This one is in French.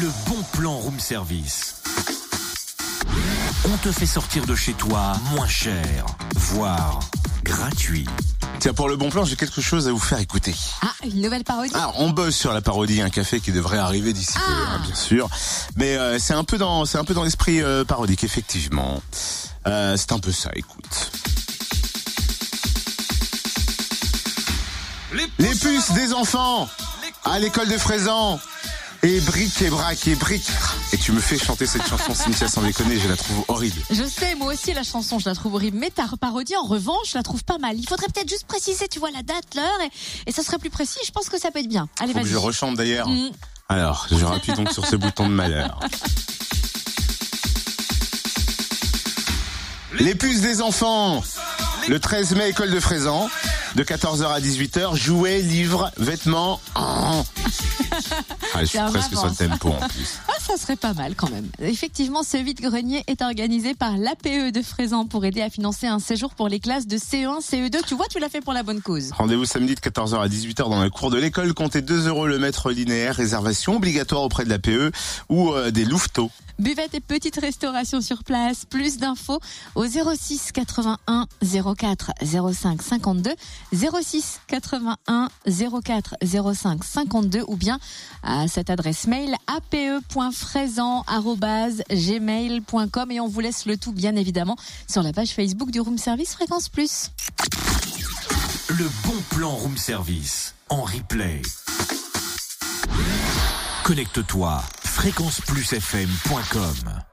le bon plan room service. On te fait sortir de chez toi moins cher, voire gratuit. Tiens, pour le bon plan, j'ai quelque chose à vous faire écouter. Ah, une nouvelle parodie Ah, on bosse sur la parodie Un café qui devrait arriver d'ici peu, Ah. hein, bien sûr. Mais euh, c'est un peu dans, c'est un peu dans l'esprit euh, parodique, effectivement. Euh, c'est un peu ça. Écoute. Les puces des enfants à l'école de Fraisan. Et bric et brac et bric. Et tu me fais chanter cette chanson, Cynthia, sans déconner, je la trouve horrible. Je sais, moi aussi la chanson, je la trouve horrible. Mais ta parodie, en revanche, je la trouve pas mal. Il faudrait peut-être juste préciser, tu vois, la date, l'heure, et, et ça serait plus précis. Je pense que ça peut être bien. Allez, vas-y. je rechante d'ailleurs. Mm. Alors, je rappuie donc sur ce bouton de malheur. Les puces des enfants. Le 13 mai, école de Fraisan. De 14h à 18h, jouets, livres, vêtements. Oh. Ah, je suis presque sur le avance. tempo en plus. Ça serait pas mal quand même. Effectivement, ce vide-grenier est organisé par l'APE de Fraisan pour aider à financer un séjour pour les classes de CE1, CE2. Tu vois, tu l'as fait pour la bonne cause. Rendez-vous samedi de 14h à 18h dans la cour de l'école. Comptez 2 euros le mètre linéaire. Réservation obligatoire auprès de l'APE ou euh, des louveteaux. Buvette et petite restauration sur place. Plus d'infos au 06 81 04 05 52 06 81 04 05 52 ou bien à cette adresse mail ape.fraisan@gmail.com et on vous laisse le tout bien évidemment sur la page Facebook du Room Service Fréquence Plus. Le bon plan room service en replay. Connecte-toi fréquenceplusfm.com